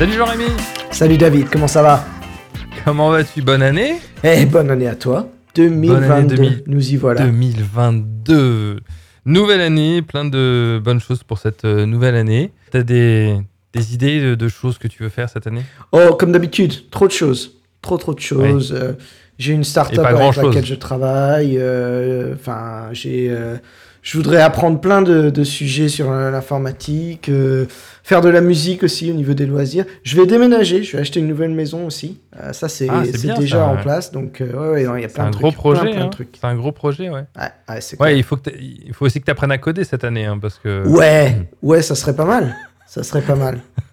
Salut Jean-Rémy Salut David, comment ça va? Comment vas-tu? Bonne année? Eh, bonne année à toi. 2022, Bonne année 2000. nous y voilà. 2022 Nouvelle année, plein de bonnes choses pour cette euh, nouvelle année. T'as des, des idées de, de choses que tu veux faire cette année? Oh, comme d'habitude, trop de choses. Trop, trop de choses. Euh, j'ai une start-up avec laquelle je travaille. euh, Enfin, j'ai. euh, je voudrais apprendre plein de, de sujets sur euh, l'informatique, euh, faire de la musique aussi au niveau des loisirs. Je vais déménager, je vais acheter une nouvelle maison aussi. Euh, ça, c'est Ah, déjà ça, en ouais. place. Donc, euh, ouais, il y a plein un de gros trucs. plein, projet. plein de hein. trucs. C'est un gros projet, ouais. Ouais, faut, que il faut aussi que tu apprennes à coder cette année, hein, parce que... Ouais, ouais, ça serait pas mal. Ça serait pas mal.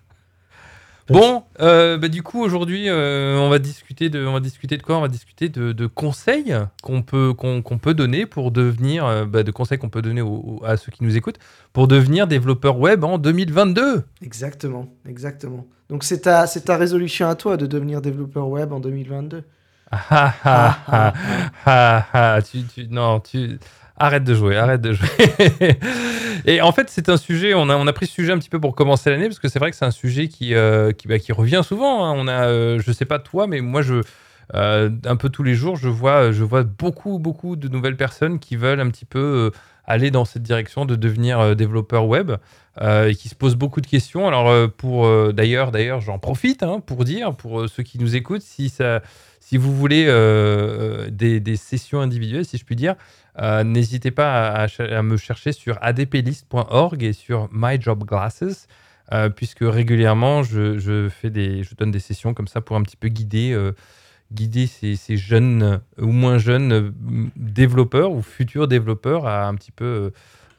Bon, euh, bah, du coup aujourd'hui euh, on va discuter de, on va discuter de quoi? On va discuter de, de conseils qu'on peut qu'on peut donner pour devenir, euh, bah, de conseils qu'on peut donner à ceux qui nous écoutent pour devenir développeur web en 2022. Exactement, exactement. Donc c'est ta, c'est ta résolution à toi de devenir développeur web en 2022. Ah, ah, ah, ah, ah, ah, tu, tu- non, tu arrête de jouer, arrête de jouer. Et en fait, c'est un sujet. On a, on a pris ce sujet un petit peu pour commencer l'année parce que c'est vrai que c'est un sujet qui, euh, bah, qui revient souvent. hein. On a, euh, je sais pas toi, mais moi, je euh, un peu tous les jours, je vois, beaucoup, beaucoup de nouvelles personnes qui veulent un petit peu euh, aller dans cette direction de devenir euh, développeur web et qui se posent beaucoup de questions. Alors, pour d'ailleurs, d'ailleurs, j'en profite hein, pour dire pour ceux qui nous écoutent, si vous voulez des, sessions individuelles, si je puis dire, n'hésitez pas à, me chercher sur adplist.org et sur myjobglasses, puisque régulièrement, je, je donne des sessions comme ça pour un petit peu guider, guider ces, ces jeunes euh, ou moins jeunes euh, développeurs ou futurs développeurs à un petit peu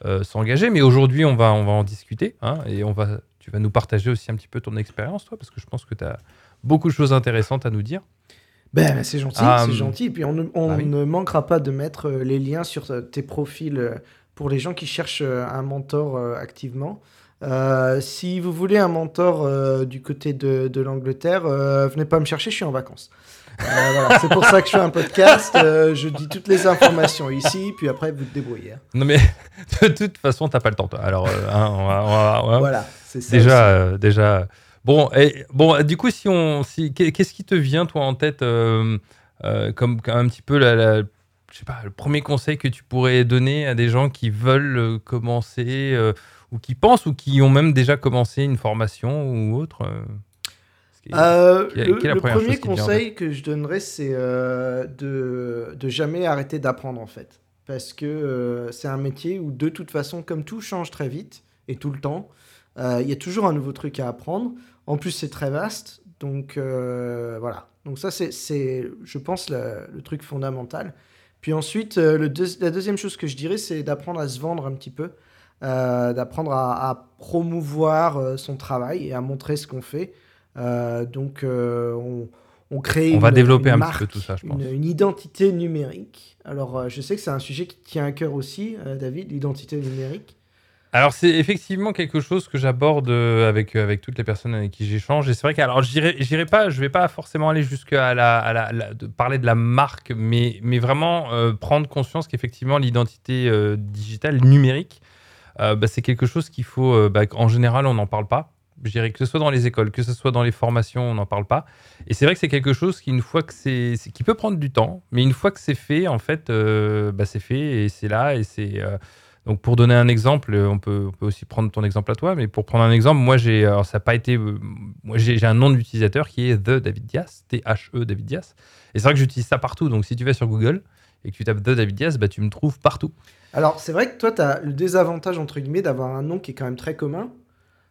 euh, s'engager. Mais aujourd'hui, on va, on va en discuter hein, et on va, tu vas nous partager aussi un petit peu ton expérience, toi, parce que je pense que tu as beaucoup de choses intéressantes à nous dire. Ben, c'est gentil, Ah, c'est gentil. Et puis on, ne, on Ah oui. ne manquera pas de mettre les liens sur tes profils pour les gens qui cherchent un mentor activement. Euh, si vous voulez un mentor euh, du côté de, de l'Angleterre, euh, venez pas me chercher, je suis en vacances. Euh, voilà, c'est pour ça que je fais un podcast. euh, je dis toutes les informations ici, puis après vous te débrouillez. hein. Non mais de toute façon, t'as pas le temps. Toi. Alors, euh, hein, on va- on va- on va- Voilà, c'est ça. déjà, aussi. euh, déjà. Bon, et, bon, du coup, si on, si, qu'est- qu'est-ce qui te vient toi en tête euh, euh, comme un petit peu la, la- je sais pas, le premier conseil que tu pourrais donner à des gens qui veulent euh, commencer euh, ou qui pensent ou qui ont même déjà commencé une formation ou autre. euh, qui Euh, le premier conseil que je donnerais, c'est euh, de, de jamais arrêter d'apprendre en fait. Parce que euh, c'est un métier où de toute façon, comme tout change très vite et tout le temps, il y a toujours un nouveau truc à apprendre. En plus, c'est très vaste. Donc voilà. Donc ça, c'est, je pense, le, le truc fondamental. Puis ensuite, le deux- la deuxième chose que je dirais, c'est d'apprendre à se vendre un petit peu. d'apprendre à, à promouvoir son travail et à montrer ce qu'on fait. Euh, donc, euh, on, on crée. On va une- développer une un petit peu tout ça, je pense. Une, une identité numérique. Alors, euh, je sais que c'est un sujet qui tient à cœur aussi, David, l'identité numérique. Alors c'est effectivement quelque chose que j'aborde avec avec toutes les personnes avec qui j'échange et c'est vrai que alors j'irai pas je vais pas forcément aller jusqu'à la, à la, la- de parler de la marque mais mais vraiment euh, prendre conscience qu'effectivement l'identité euh, digitale numérique euh, bah, c'est quelque chose qu'il faut bah, en général on n'en parle pas je dirais que ce soit dans les écoles que ce soit dans les formations on n'en parle pas et c'est vrai que c'est quelque chose qui une fois que c'est qui peut prendre du temps mais une fois que c'est fait en fait euh, bah, c'est fait et c'est là et c'est euh, donc pour donner un exemple, on peut, aussi prendre ton exemple à toi, mais pour prendre un exemple, moi j'ai, ça pas été, moi j'ai un nom d'utilisateur qui est The David Dias, T-H-E David Dias, et c'est vrai que j'utilise ça partout. Donc si tu vas sur Google et que tu tapes The David Dias, bah tu me trouves partout. Alors, c'est vrai que toi, tu as le désavantage, entre guillemets, d'avoir un nom qui est quand même très commun.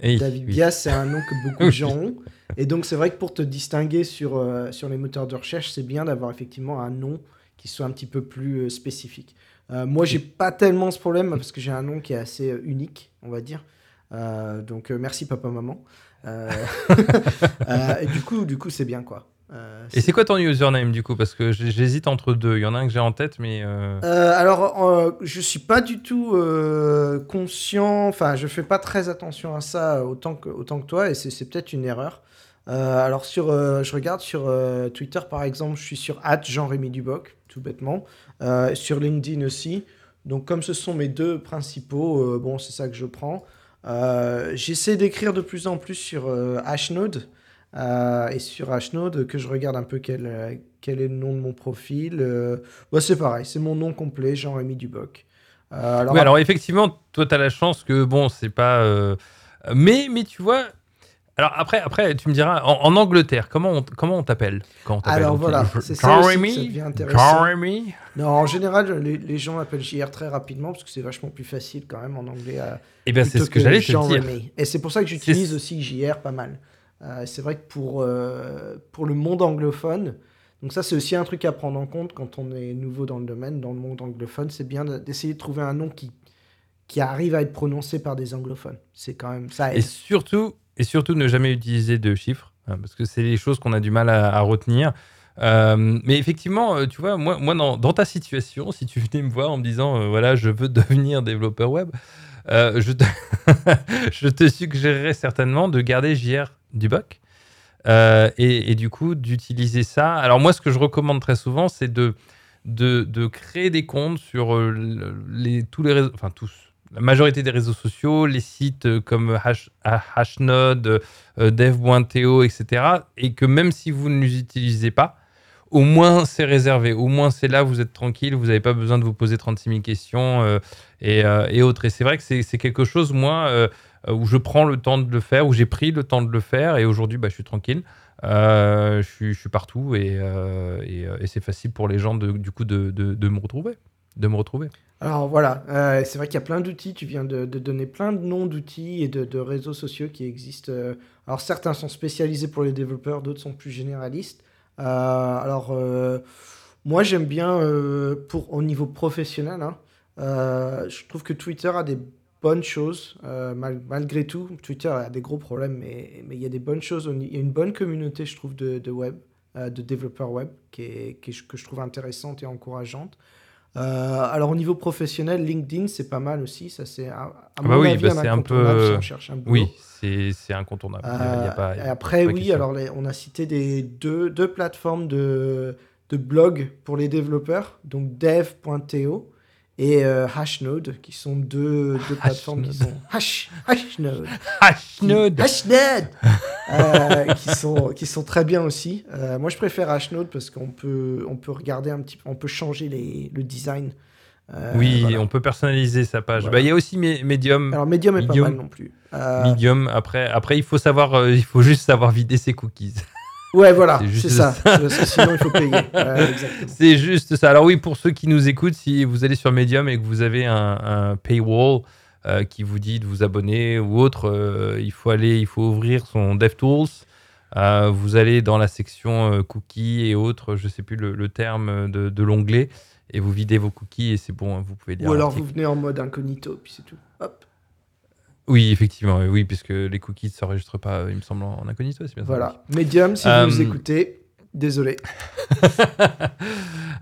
David oui. Diaz, c'est un nom que beaucoup de gens ont. Et donc, c'est vrai que pour te distinguer sur, euh, sur les moteurs de recherche, c'est bien d'avoir effectivement un nom qui soit un petit peu plus euh, spécifique. Euh, moi, j'ai pas tellement ce problème parce que j'ai un nom qui est assez euh, unique, on va dire. Donc, merci papa, maman. Et du coup, du coup, c'est bien quoi. Euh, Et c'est quoi ton username du coup Parce que j'hésite entre deux. Il y en a un que j'ai en tête, mais euh, Euh, alors, je suis pas du tout conscient, enfin, je fais pas très attention à ça autant que, autant que toi, et c'est peut-être une erreur. Alors, sur, je regarde sur Twitter, par exemple, je suis sur Jean-Rémy Duboc, tout bêtement. Sur LinkedIn aussi. Donc, comme ce sont mes deux principaux, bon, c'est ça que je prends. J'essaie d'écrire de plus en plus sur Hashnode. Euh, et sur Hashnode, que je regarde un peu quel, quel est le nom de mon profil. euh, bah, c'est pareil, c'est mon nom complet, Jean-Rémy Duboc. Euh, alors, Oui, alors effectivement, toi, tu as la chance que, bon, c'est pas. euh, Mais, mais tu vois. Alors après, après, tu me diras, en, en Angleterre, comment on, comment on t'appelle? Quand on Alors voilà, c'est ça que ça devient intéressant. Jeremy non, en général, les, les gens m'appellent JR très rapidement parce que c'est vachement plus facile quand même en anglais. à- Eh bien, c'est ce que j'allais te dire. Et c'est pour ça que j'utilise aussi JR pas mal. Euh, c'est vrai que pour, euh, pour le monde anglophone, donc ça c'est aussi un truc à prendre en compte quand on est nouveau dans le domaine, dans le monde anglophone, c'est bien de- d'essayer de trouver un nom qui, qui arrive à être prononcé par des anglophones. C'est quand même ça. Et surtout, et surtout ne jamais utiliser de chiffres, hein, parce que c'est les choses qu'on a du mal à, à retenir. Euh, mais effectivement, tu vois, moi, moi dans, dans ta situation, si tu venais me voir en me disant, euh, voilà, je veux devenir développeur web, euh, je, te je te suggérerais certainement de garder JR Duboc euh, et, du coup d'utiliser ça. Alors moi, ce que je recommande très souvent, c'est de, de, créer des comptes sur euh, le- les, tous les réseaux, enfin tous, la majorité des réseaux sociaux, les sites euh, comme Hash, Hashnode, euh, dev.to, etc. Et que même si vous ne les utilisez pas, au moins c'est réservé, au moins c'est là, vous êtes tranquille, vous n'avez pas besoin de vous poser 36 000 questions et, autres. Et c'est vrai que c'est quelque chose, moi, où je prends le temps de le faire, où j'ai pris le temps de le faire, et aujourd'hui, bah, je suis tranquille. Euh, je, suis, partout et, euh, et, euh, c'est facile pour les gens de, du coup de, de, me retrouver. De me retrouver. Alors voilà, euh, c'est vrai qu'il y a plein d'outils, tu viens de, donner plein de noms d'outils et de, réseaux sociaux qui existent. euh, alors certains sont spécialisés pour les développeurs, d'autres sont plus généralistes. Euh, alors euh, moi j'aime bien euh, pour, au niveau professionnel, hein, euh, je trouve que Twitter a des bonnes choses, euh, mal- malgré tout. Twitter a des gros problèmes, mais, mais il y a des bonnes choses. Il y a une bonne communauté, je trouve, de, de web, euh, de développeurs web, qui est, qui est- que je trouve intéressante et encourageante. Euh, alors au niveau professionnel, LinkedIn c'est pas mal aussi. Ça c'est à, à bah mon oui, avis bah, un c'est un incontournable peu- si on cherche un boulot. Oui, c'est incontournable. Il y a- il y a pas- il y a et après pas oui, question. alors les- on a cité des deux, deux plateformes de, de blog pour les développeurs, donc dev.to et euh, Hashnode, qui sont deux, deux plateformes qui sont Hash, Hashnode. Hashnode Hashnode Euh, qui, sont, qui sont très bien aussi. Euh, moi, je préfère Hashnode parce qu'on peut, on peut regarder un petit peu, on peut changer les, le design. Euh, Oui, voilà. on peut personnaliser sa page. Voilà. Bah, Il y a aussi Me- Medium. Alors, Medium est Medium. pas mal non plus. Euh, Medium. Après, après, il faut savoir, il faut juste savoir vider ses cookies. Ouais, voilà, C'est ça. Sinon, il faut payer. Ouais. C'est juste ça. Alors oui, pour ceux qui nous écoutent, si vous allez sur Medium et que vous avez un, un paywall euh, qui vous dit de vous abonner ou autre, euh, il faut aller, il faut ouvrir son DevTools. Euh, vous allez dans la section cookies et autres, je sais plus le, le terme de, de l'onglet, et vous videz vos cookies et c'est bon, hein, vous pouvez lire Ou alors, vous venez en mode incognito, puis c'est tout. Hop. Oui, effectivement, oui, puisque les cookies ne s'enregistrent pas, il me semble, en incognito, c'est bien ça. Voilà. Medium, si Euh, vous nous écoutez, désolé.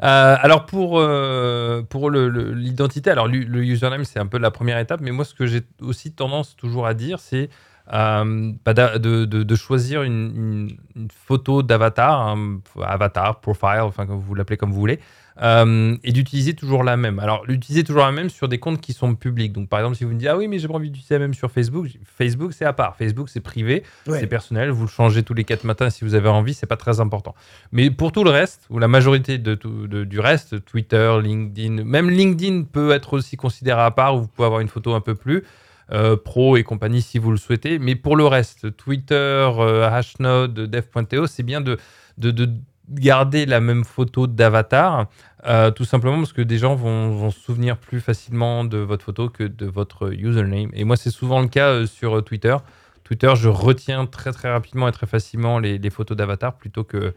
Euh, alors pour, euh, pour l'identité, alors le username c'est un peu la première étape, mais moi ce que j'ai aussi tendance toujours à dire c'est euh, bah, de, de- de choisir une, une- une photo d'avatar, avatar, profile, enfin comme vous l'appelez comme vous voulez, euh, et d'utiliser toujours la même. Alors l'utiliser toujours la même sur des comptes qui sont publics. Donc par exemple si vous me dites ah oui mais j'ai pas envie d'utiliser la même sur Facebook, Facebook c'est à part, Facebook c'est privé, Ouais. c'est personnel, vous le changez tous les quatre matins si vous avez envie, c'est pas très important. Mais pour tout le reste, ou la majorité de tout- de- du reste, Twitter, LinkedIn, même LinkedIn peut être aussi considéré à part, où vous pouvez avoir une photo un peu plus euh, pro et compagnie si vous le souhaitez. Mais pour le reste, Twitter, euh, Hashnode, dev.to, c'est bien de, de, de garder la même photo d'avatar, euh, tout simplement parce que des gens vont, vont se souvenir plus facilement de votre photo que de votre username. Et moi, c'est souvent le cas sur Twitter. Twitter, je retiens très très rapidement et très facilement les, les photos d'avatar plutôt que,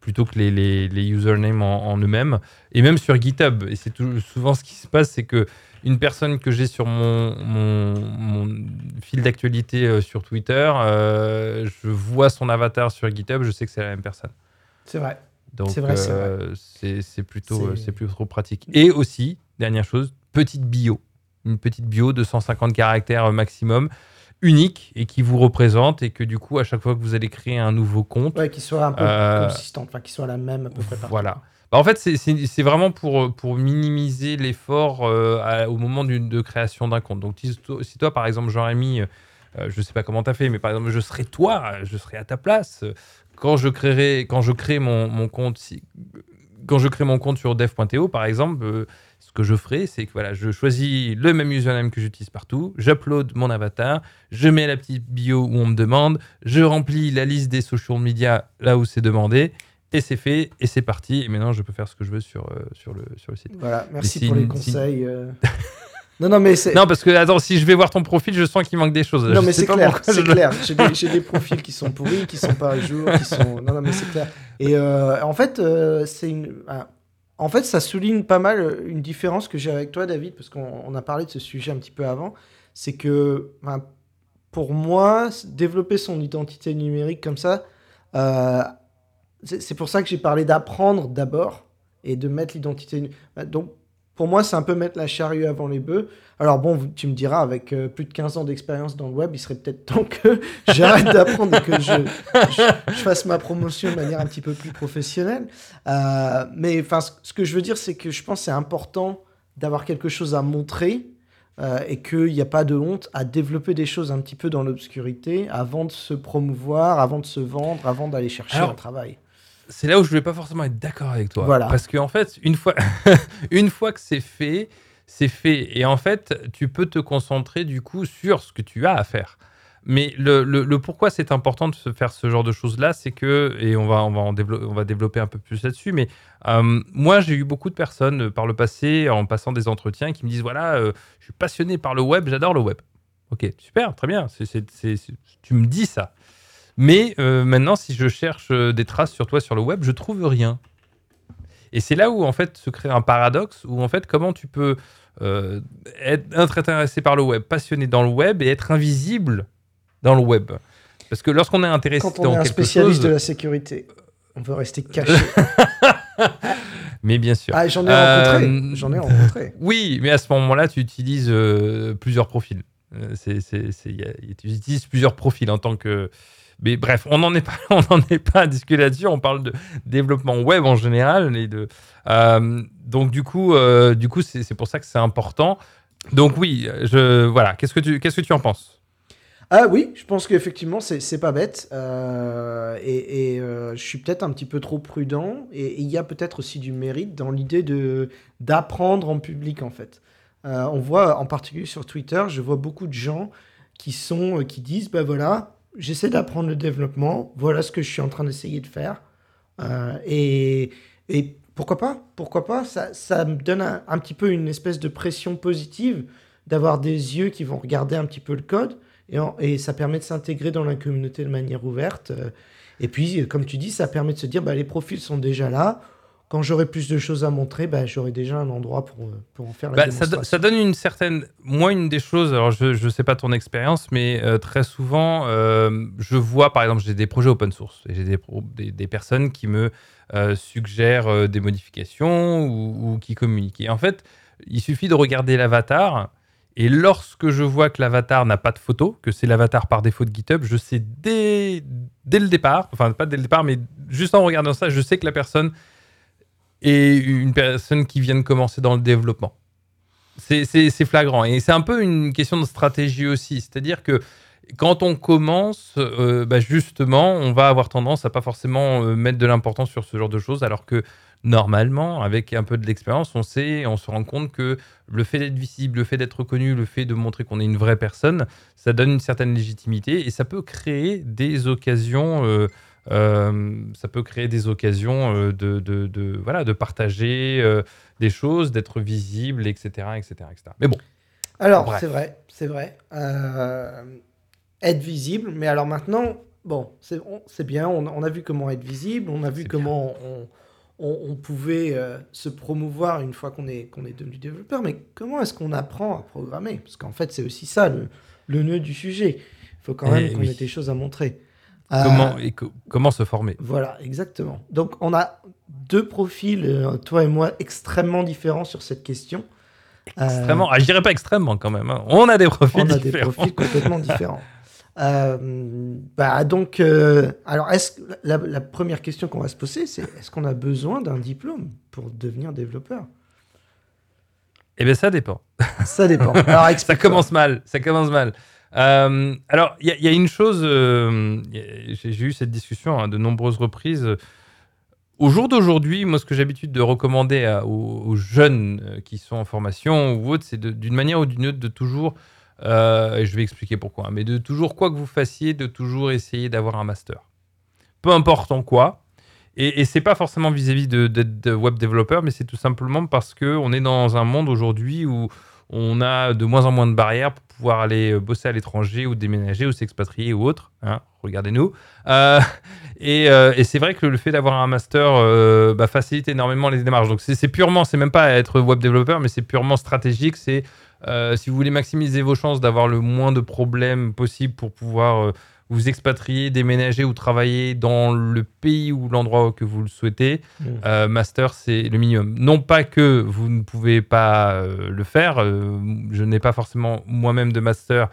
plutôt que les, les, les usernames en, en eux-mêmes. Et même sur GitHub. Et c'est souvent ce qui se passe, c'est que une personne que j'ai sur mon, mon, mon fil d'actualité euh, sur Twitter, euh, je vois son avatar sur GitHub, je sais que c'est la même personne. C'est vrai. Donc C'est vrai, c'est euh, plutôt, C'est- plutôt trop pratique. Et aussi, dernière chose, petite bio. Une petite bio de 150 caractères maximum, unique et qui vous représente et que du coup, à chaque fois que vous allez créer un nouveau compte, Ouais, qu'il soit un peu Euh, consistante, enfin, qu'il soit la même à peu près partout. voilà. Bah, en fait, c'est- vraiment pour, pour minimiser l'effort euh, au moment de création d'un compte. Donc, si, to- si toi, par exemple, Jean-Rémy, euh, je sais pas comment tu as fait, mais par exemple, je serais toi, je serais à ta place. Quand je créerai, quand je crée mon, compte, quand je crée mon compte sur dev.to, par exemple, euh, ce que je ferai, c'est que voilà, je choisis le même username que j'utilise partout, j'upload mon avatar, je mets la petite bio où on me demande, je remplis la liste des social media là où c'est demandé, et c'est fait, et c'est parti. Et maintenant, je peux faire ce que je veux sur, euh, sur, le, sur le site. Voilà, merci pour les conseils. euh. non, non, mais c'est. Non, parce que, attends, si je vais voir ton profil, je sens qu'il manque des choses. Non, Je mais c'est clair, c'est clair. J'ai des, profils qui sont pourris, qui sont pas à jour, qui sont. Non, non, mais c'est clair. Et euh, en fait, c'est une. ah, En fait, ça souligne pas mal une différence que j'ai avec toi, David, parce qu'on on a parlé de ce sujet un petit peu avant. C'est que, pour moi, développer son identité numérique comme ça, c'est pour ça que j'ai parlé d'apprendre d'abord et de mettre l'identité. bah, Donc, pour moi, c'est un peu mettre la charrue avant les bœufs. Alors bon, tu me diras, avec euh, plus de 15 ans d'expérience dans le web, il serait peut-être temps que j'arrête d'apprendre et que je, je- je fasse ma promotion de manière un petit peu plus professionnelle. Euh, mais enfin, ce, ce que je veux dire, c'est que je pense que c'est important d'avoir quelque chose à montrer euh, et qu'il n'y a pas de honte à développer des choses un petit peu dans l'obscurité avant de se promouvoir, avant de se vendre, avant d'aller chercher Alors, un travail. C'est là où je vais pas forcément être d'accord avec toi. Voilà. Parce qu'en fait, une fois, une fois que c'est fait, c'est fait. Et en fait, tu peux te concentrer du coup sur ce que tu as à faire. Mais le, le- le pourquoi c'est important de se faire ce genre de choses-là, c'est que, et on va, on va, en développer, on va développer un peu plus là-dessus, mais euh, moi j'ai eu beaucoup de personnes euh, par le passé, en passant des entretiens, qui me disent, voilà, euh, je suis passionné par le web, j'adore le web. Ok, super, très bien, c'est- c'est- c'est- c'est- tu me dis ça. Mais euh, maintenant, si je cherche euh, des traces sur toi sur le web, je trouve rien. Et c'est là où en fait se crée un paradoxe, où en fait comment tu peux euh, être, intéressé par le web, passionné dans le web et être invisible dans le web. Parce que lorsqu'on est intéressé Quand on dans est un quelque spécialiste chose, de la sécurité, on veut rester caché. mais bien sûr. Ah, j'en ai Euh, rencontré. J'en ai rencontré. Oui, mais à ce moment-là, tu utilises euh, plusieurs profils. Euh, c'est, tu utilises plusieurs profils en tant que. Mais bref, on n'en est pas, on n'en est pas à discuter là-dessus. On parle de développement web en général euh, donc du coup, euh, du coup, c'est, pour ça que c'est important. Donc oui, voilà. Qu'est-ce que tu, qu'est-ce que tu en penses? Ah oui, je pense qu'effectivement, c'est pas bête. Euh, et je suis peut-être un petit peu trop prudent. Et il y a peut-être aussi du mérite dans l'idée d'apprendre en public, en fait. On voit, en particulier sur Twitter, je vois beaucoup de gens qui, sont, qui disent, ben voilà, j'essaie d'apprendre le développement, voilà ce que je suis en train d'essayer de faire. Euh, et, et pourquoi pas Pourquoi pas ça, ça me donne un, petit peu une espèce de pression positive d'avoir des yeux qui vont regarder un petit peu le code et, et ça permet de s'intégrer dans la communauté de manière ouverte. Euh, Et puis, comme tu dis, ça permet de se dire, bah, les profils sont déjà là. Quand j'aurai plus de choses à montrer, bah, j'aurai déjà un endroit pour, euh, pour en faire la Bah, ça, do- démonstration. ça donne une certaine. Moi, une des choses, alors je ne sais pas ton expérience, mais euh, très souvent, euh, je vois, par exemple, j'ai des projets open source et j'ai des, des, des personnes qui me euh, suggèrent des modifications ou, ou qui communiquent. Et en fait, il suffit de regarder l'avatar. Et lorsque je vois que l'avatar n'a pas de photo, que c'est l'avatar par défaut de GitHub, je sais dès, dès le départ, enfin pas dès le départ, mais juste en regardant ça, je sais que la personne est une personne qui vient de commencer dans le développement. C'est flagrant. Et c'est un peu une question de stratégie aussi. C'est-à-dire que quand on commence, euh, bah, justement, on va avoir tendance à pas forcément euh, mettre de l'importance sur ce genre de choses, alors que normalement, avec un peu de l'expérience, on sait, on se rend compte que le fait d'être visible, le fait d'être reconnu, le fait de montrer qu'on est une vraie personne, ça donne une certaine légitimité et ça peut créer des occasions. euh, euh, ça peut créer des occasions euh, de, de, de- voilà, de partager euh, des choses, d'être visible, etc., etc., etc. Mais bon, Alors, c'est vrai, c'est vrai. Euh, être visible, mais alors maintenant, bon, c'est bien, on, on a vu comment être visible, on a vu comment on, on- on pouvait se promouvoir une fois qu'on est, qu'on est devenu développeur, mais comment est-ce qu'on apprend à programmer? Parce qu'en fait, c'est aussi ça le, le nœud du sujet. Il faut quand Eh même qu'on oui. ait des choses à montrer. Euh, comment, et co- comment se former? Voilà, exactement. Donc, on a deux profils, euh, toi et moi, extrêmement différents sur cette question. Euh, Extrêmement. Ah, je dirais pas extrêmement quand même. hein. On a des profils on a des profils complètement différents. Euh, bah donc, euh, alors, est-ce la, la première question qu'on va se poser, c'est est-ce qu'on a besoin d'un diplôme pour devenir développeur? Eh bien, ça dépend. Ça dépend. Alors, Ça commence mal. Ça commence mal. Euh, alors, il y, a une chose, euh, j'ai eu cette discussion à de nombreuses reprises. Au jour d'aujourd'hui, moi, ce que j'ai l'habitude de recommander aux, jeunes euh, qui sont en formation ou autres, c'est d'une manière ou d'une autre de toujours, et je vais expliquer pourquoi, mais de toujours, quoi que vous fassiez, de toujours essayer d'avoir un master. Peu importe en quoi. Et, et c'est pas forcément vis-à-vis d'être de, web développeur, mais c'est tout simplement parce qu'on est dans un monde aujourd'hui où on a de moins en moins de barrières pour pouvoir aller euh, bosser à l'étranger ou déménager ou s'expatrier ou autre. Hein, Regardez-nous. Euh, euh, et, c'est vrai que le fait d'avoir un master bah, facilite énormément les démarches. Donc c'est purement, c'est même pas être web développeur, mais c'est purement stratégique. C'est si vous voulez maximiser vos chances d'avoir le moins de problèmes possible pour pouvoir vous expatrier, déménager ou travailler dans le pays ou l'endroit que vous le souhaitez, mm. euh, master, c'est le minimum. Non pas que vous ne pouvez pas euh, le faire, euh, je n'ai pas forcément moi-même de master,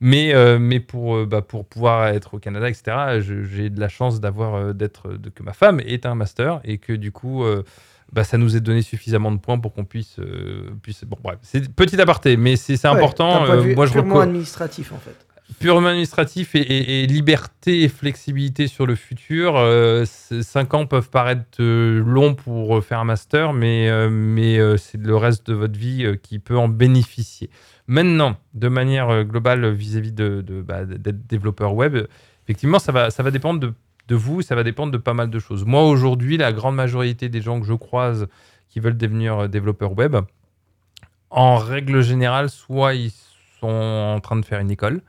mais, mais pour, bah, pour pouvoir être au Canada, etc., j'ai de la chance d'avoir d'être que ma femme ait un master et que du coup, bah, ça nous est donné suffisamment de points pour qu'on puisse, puisse. Bon, bref, c'est petit aparté, mais c'est important. moi, je purement administratif en fait purement administratif et, liberté et flexibilité sur le futur, euh, 5 ans peuvent paraître euh, longs pour faire un master, mais, euh, mais euh, c'est le reste de votre vie qui peut en bénéficier. Maintenant, de manière globale vis-à-vis de, bah, d'être développeur web, effectivement, ça va, ça va dépendre de, de, vous, ça va dépendre de pas mal de choses. Moi, aujourd'hui, la grande majorité des gens que je croise qui veulent devenir développeurs web, en règle générale, soit ils sont en train de faire une école,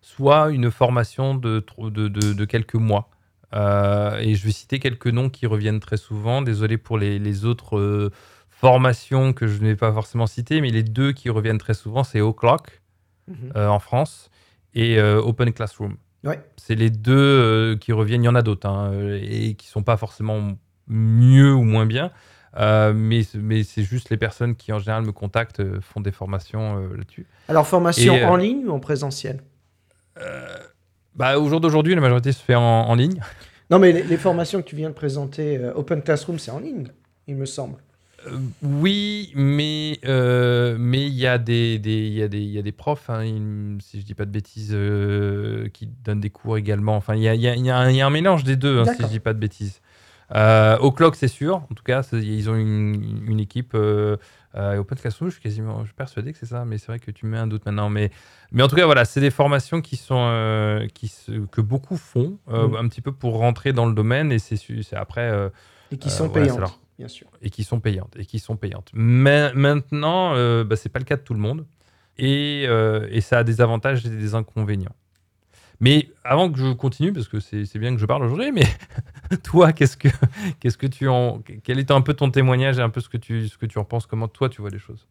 soit une formation de, de, de, quelques mois. Euh, et je vais citer quelques noms qui reviennent très souvent. Désolé pour les, les autres euh, formations que je ne vais pas forcément citer, mais les deux qui reviennent très souvent, c'est O'Clock mhm. euh, en France et Open Classroom. Ouais. C'est les deux qui reviennent. Il y en a d'autres hein, et qui sont pas forcément mieux ou moins bien. mais, mais c'est juste les personnes qui en général me contactent font des formations là-dessus. Alors formation en ligne ou en présentiel? Bah, Au jour d'aujourd'hui, la majorité se fait en, ligne. Non, mais les, formations que tu viens de présenter, euh, Open Classroom, c'est en ligne, il me semble. Euh, oui, mais mais il y a des, des y a des y a des profs, hein, si je dis pas de bêtises, qui donnent des cours également. Enfin, il y a, y, a, y a, un mélange des deux, hein, si je dis pas de bêtises. au clock, c'est sûr. En tout cas, ils ont une, une équipe. Euh, Open Classroom, je suis quasiment je suis persuadé que c'est ça, mais c'est vrai que tu mets un doute maintenant. Mais, mais en tout cas, voilà, c'est des formations qui sont, euh, qui que beaucoup font, euh, mm. un petit peu pour rentrer dans le domaine, et c'est après. Euh, et qui sont payantes, bien sûr. Et qui sont payantes, et qui sont payantes. Mais maintenant, bah, c'est pas le cas de tout le monde, et, et ça a des avantages et des inconvénients. Mais avant que je continue, parce que c'est bien que je parle aujourd'hui, mais toi, qu'est-ce que, qu'est-ce que tu en, quel est un peu ton témoignage et un peu ce que tu, ce que tu en penses, comment toi tu vois les choses?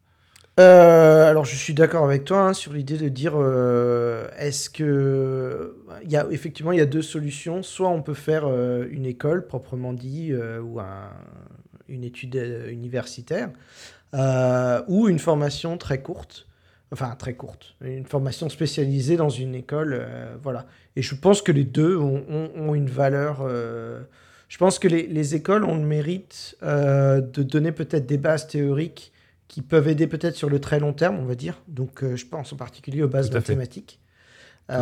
Euh, alors je suis d'accord avec toi hein, sur l'idée de dire euh, est-ce que il y a effectivement il y a deux solutions. Soit on peut faire euh, une école proprement dit ou un, une étude universitaire ou une formation très courte enfin très courte, une formation spécialisée dans une école, euh, voilà. Et je pense que les deux ont, une valeur. Euh, je pense que les, écoles ont le mérite euh, de donner peut-être des bases théoriques qui peuvent aider peut-être sur le très long terme, on va dire. Donc je pense en particulier aux bases mathématiques. mais,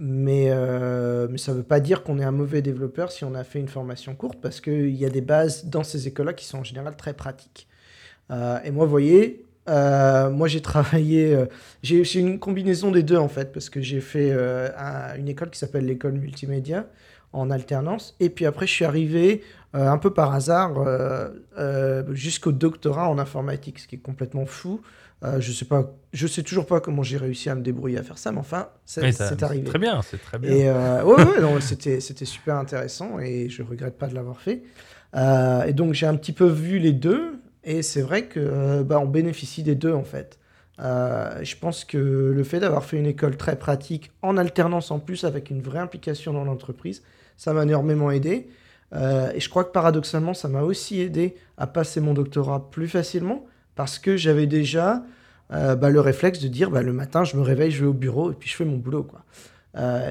mais ça ne veut pas dire qu'on est un mauvais développeur si on a fait une formation courte, parce qu'il y a des bases dans ces écoles-là qui sont en général très pratiques. et moi, vous voyez, euh, moi, j'ai travaillé. Euh, j'ai une combinaison des deux, en fait, parce que j'ai fait euh, une école qui s'appelle l'école multimédia en alternance. Et puis après, je suis arrivé un peu par hasard jusqu'au doctorat en informatique, ce qui est complètement fou. je sais pas, je sais toujours pas comment j'ai réussi à me débrouiller à faire ça, mais enfin, c'est arrivé. Très bien, c'est très bien. Et ouais, ouais c'était c'était super intéressant et je regrette pas de l'avoir fait. et donc j'ai un petit peu vu les deux. Et c'est vrai que euh, bah, on bénéficie des deux en fait. Euh, je pense que le fait d'avoir fait une école très pratique en alternance en plus avec une vraie implication dans l'entreprise, ça m'a énormément aidé. Euh, et je crois que paradoxalement, ça m'a aussi aidé à passer mon doctorat plus facilement parce que j'avais déjà bah, le réflexe de dire bah, le matin, je me réveille, je vais au bureau et puis je fais mon boulot. Quoi.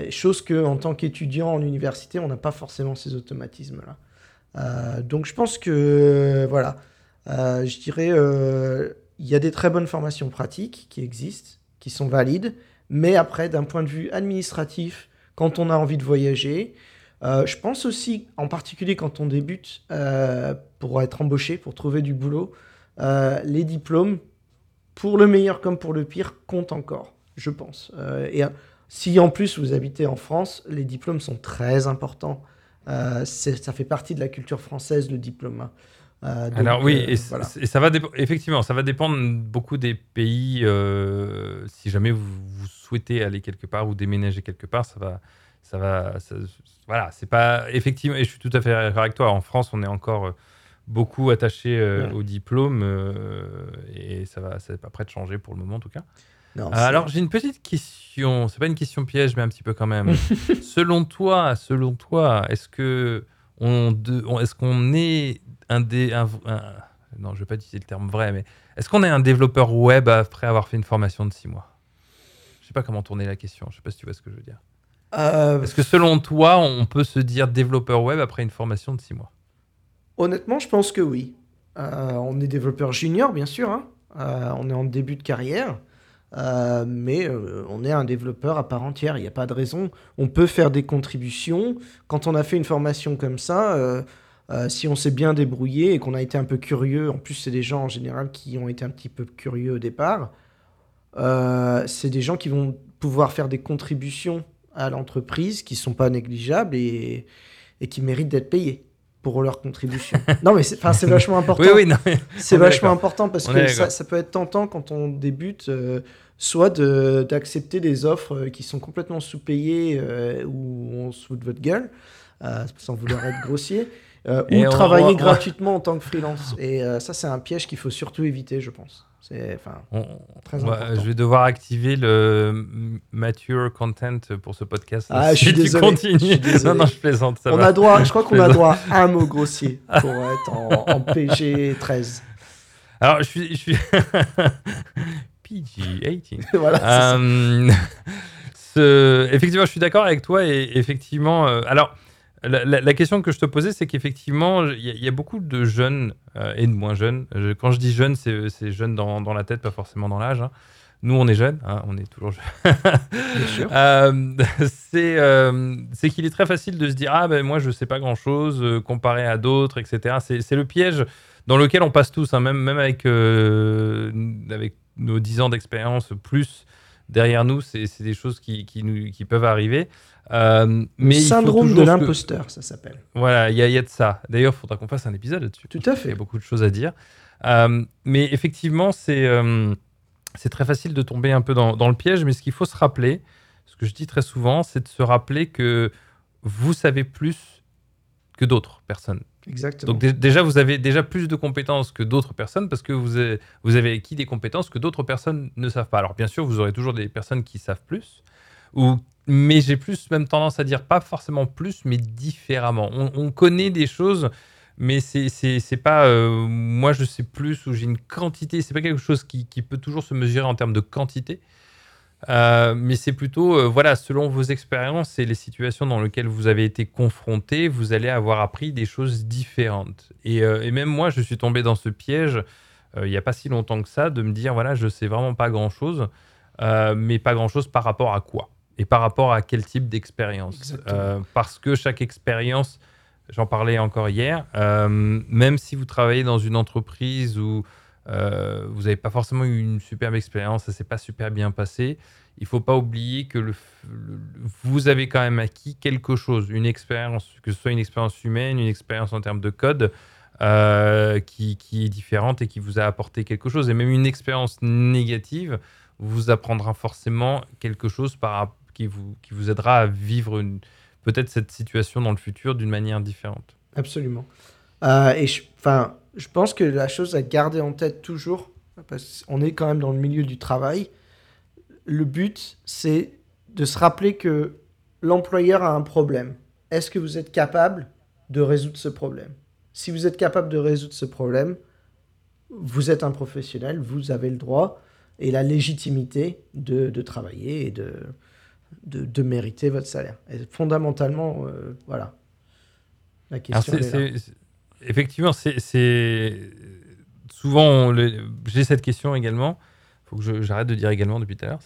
chose que en tant qu'étudiant en université, on n'a pas forcément ces automatismes-là. donc je pense que voilà, euh, je dirais, euh, il y a des très bonnes formations pratiques qui existent, qui sont valides, Mais après, d'un point de vue administratif, quand on a envie de voyager, euh, je pense aussi, en particulier quand on débute, pour être embauché, pour trouver du boulot, les diplômes, pour le meilleur comme pour le pire, comptent encore, je pense. et si en plus vous habitez en France, les diplômes sont très importants. ça fait partie de la culture française, le diplôme. Hein. Alors oui, et, ça va effectivement, ça va dépendre beaucoup des pays. si jamais vous, vous, souhaitez aller quelque part ou déménager quelque part, ça va, ça va, voilà, c'est pas effectivement. Et je suis tout à fait d'accord avec toi. En France, on est encore euh, beaucoup attaché euh, au diplôme euh, et ça va, c'est pas prêt de changer pour le moment en tout cas. Alors j'ai une petite question. C'est pas une question piège, mais un petit peu quand même. selon toi, selon toi, est-ce que on, est-ce qu'on est un des non, je vais pas utiliser le terme vrai, mais est-ce qu'on est un développeur web après avoir fait une formation de six mois? Je sais pas comment tourner la question. Je sais pas si tu vois ce que je veux dire. Euh, Est-ce que selon toi, on peut se dire développeur web après une formation de six mois? Honnêtement, je pense que oui. Euh, on est développeur junior, bien sûr. Hein. Euh, on est en début de carrière. Mais on est un développeur à part entière. Il n'y a pas de raison. On peut faire des contributions. Quand on a fait une formation comme ça, si on s'est bien débrouillé et qu'on a été un peu curieux, en plus c'est des gens en général qui ont été un petit peu curieux au départ, c'est des gens qui vont pouvoir faire des contributions à l'entreprise qui sont pas négligeables et qui méritent d'être payés pour leur contribution. non, mais c'est vachement important. oui, oui, c'est vachement important parce que ça, ça, peut être tentant quand on débute, euh, soit d'accepter des offres euh, qui sont complètement sous-payées euh, ou on se fout de votre gueule, sans vouloir être grossier, ou travailler gratuitement en tant que freelance. Et ça, c'est un piège qu'il faut surtout éviter, je pense. C'est important. je vais devoir activer le mature content pour ce podcast. Ah, je suis désolé. Continue. Non, non, je plaisante. on a droit, je crois qu'on a droit à un mot grossier pour être en, PG 13. Alors, je suis, je suis PG 18. voilà. Euh, ce... Effectivement, je suis d'accord avec toi et effectivement, euh, alors la, question que je te posais, c'est qu'effectivement, il y, a beaucoup de jeunes euh, et de moins jeunes. quand je dis jeunes, c'est jeunes dans, dans, la tête, pas forcément dans l'âge. Hein. Nous, on est jeunes, hein, on est toujours jeunes. Bien sûr. Euh, euh, c'est qu'il est très facile de se dire Ah, ben moi, je sais pas grand chose comparé à d'autres, etc. C'est le piège dans lequel on passe tous, hein, même, même avec, avec nos 10 ans d'expérience plus derrière nous, c'est des choses qui, qui, nous, qui peuvent arriver. Euh, mais syndrome de l'imposteur, ça s'appelle. Voilà, il y, y, a de ça. D'ailleurs, il faudra qu'on fasse un épisode là-dessus. Tout à fait. Il y a beaucoup de choses à dire. Euh, mais effectivement, c'est euh, c'est très facile de tomber un peu dans, dans le piège. Mais ce qu'il faut se rappeler, ce que je dis très souvent, c'est de se rappeler que vous savez plus que d'autres personnes. Exactement. Donc déjà, vous avez déjà plus de compétences que d'autres personnes parce que vous avez, vous avez acquis des compétences que d'autres personnes ne savent pas. Alors bien sûr, vous aurez toujours des personnes qui savent plus ou mais j'ai plus même tendance à dire pas forcément plus, mais différemment. On, connaît des choses, mais c'est pas euh, moi je sais plus ou j'ai une quantité. C'est pas quelque chose qui, qui, peut toujours se mesurer en termes de quantité. Euh, mais c'est plutôt, euh, voilà, selon vos expériences et les situations dans lesquelles vous avez été confronté, vous allez avoir appris des choses différentes. Et, et même moi, je suis tombé dans ce piège il n'y a pas si longtemps que ça, de me dire, voilà, je sais vraiment pas grand-chose, mais pas grand-chose par rapport à quoi et par rapport à quel type d'expérience. Euh, parce que chaque expérience, j'en parlais encore hier, euh, même si vous travaillez dans une entreprise où euh, vous n'avez pas forcément eu une superbe expérience, ça s'est pas super bien passé, il faut pas oublier que le, vous avez quand même acquis quelque chose, une expérience, que ce soit une expérience humaine, une expérience en termes de code, qui, qui, est différente et qui vous a apporté quelque chose, et même une expérience négative vous apprendra forcément quelque chose par, qui vous, qui vous aidera à vivre peut-être cette situation dans le futur d'une manière différente. Absolument. Euh, et je, je pense que la chose à garder en tête toujours, parce qu'on est quand même dans le milieu du travail, le but, c'est de se rappeler que l'employeur a un problème. Est-ce que vous êtes capable de résoudre ce problème? Si vous êtes capable de résoudre ce problème, vous êtes un professionnel, vous avez le droit et la légitimité de, de travailler et de, de, mériter votre salaire. Et fondamentalement, euh, voilà. La question Effectivement, c'est souvent, j'ai cette question également. faut que j'arrête de dire également depuis tout à l'heure,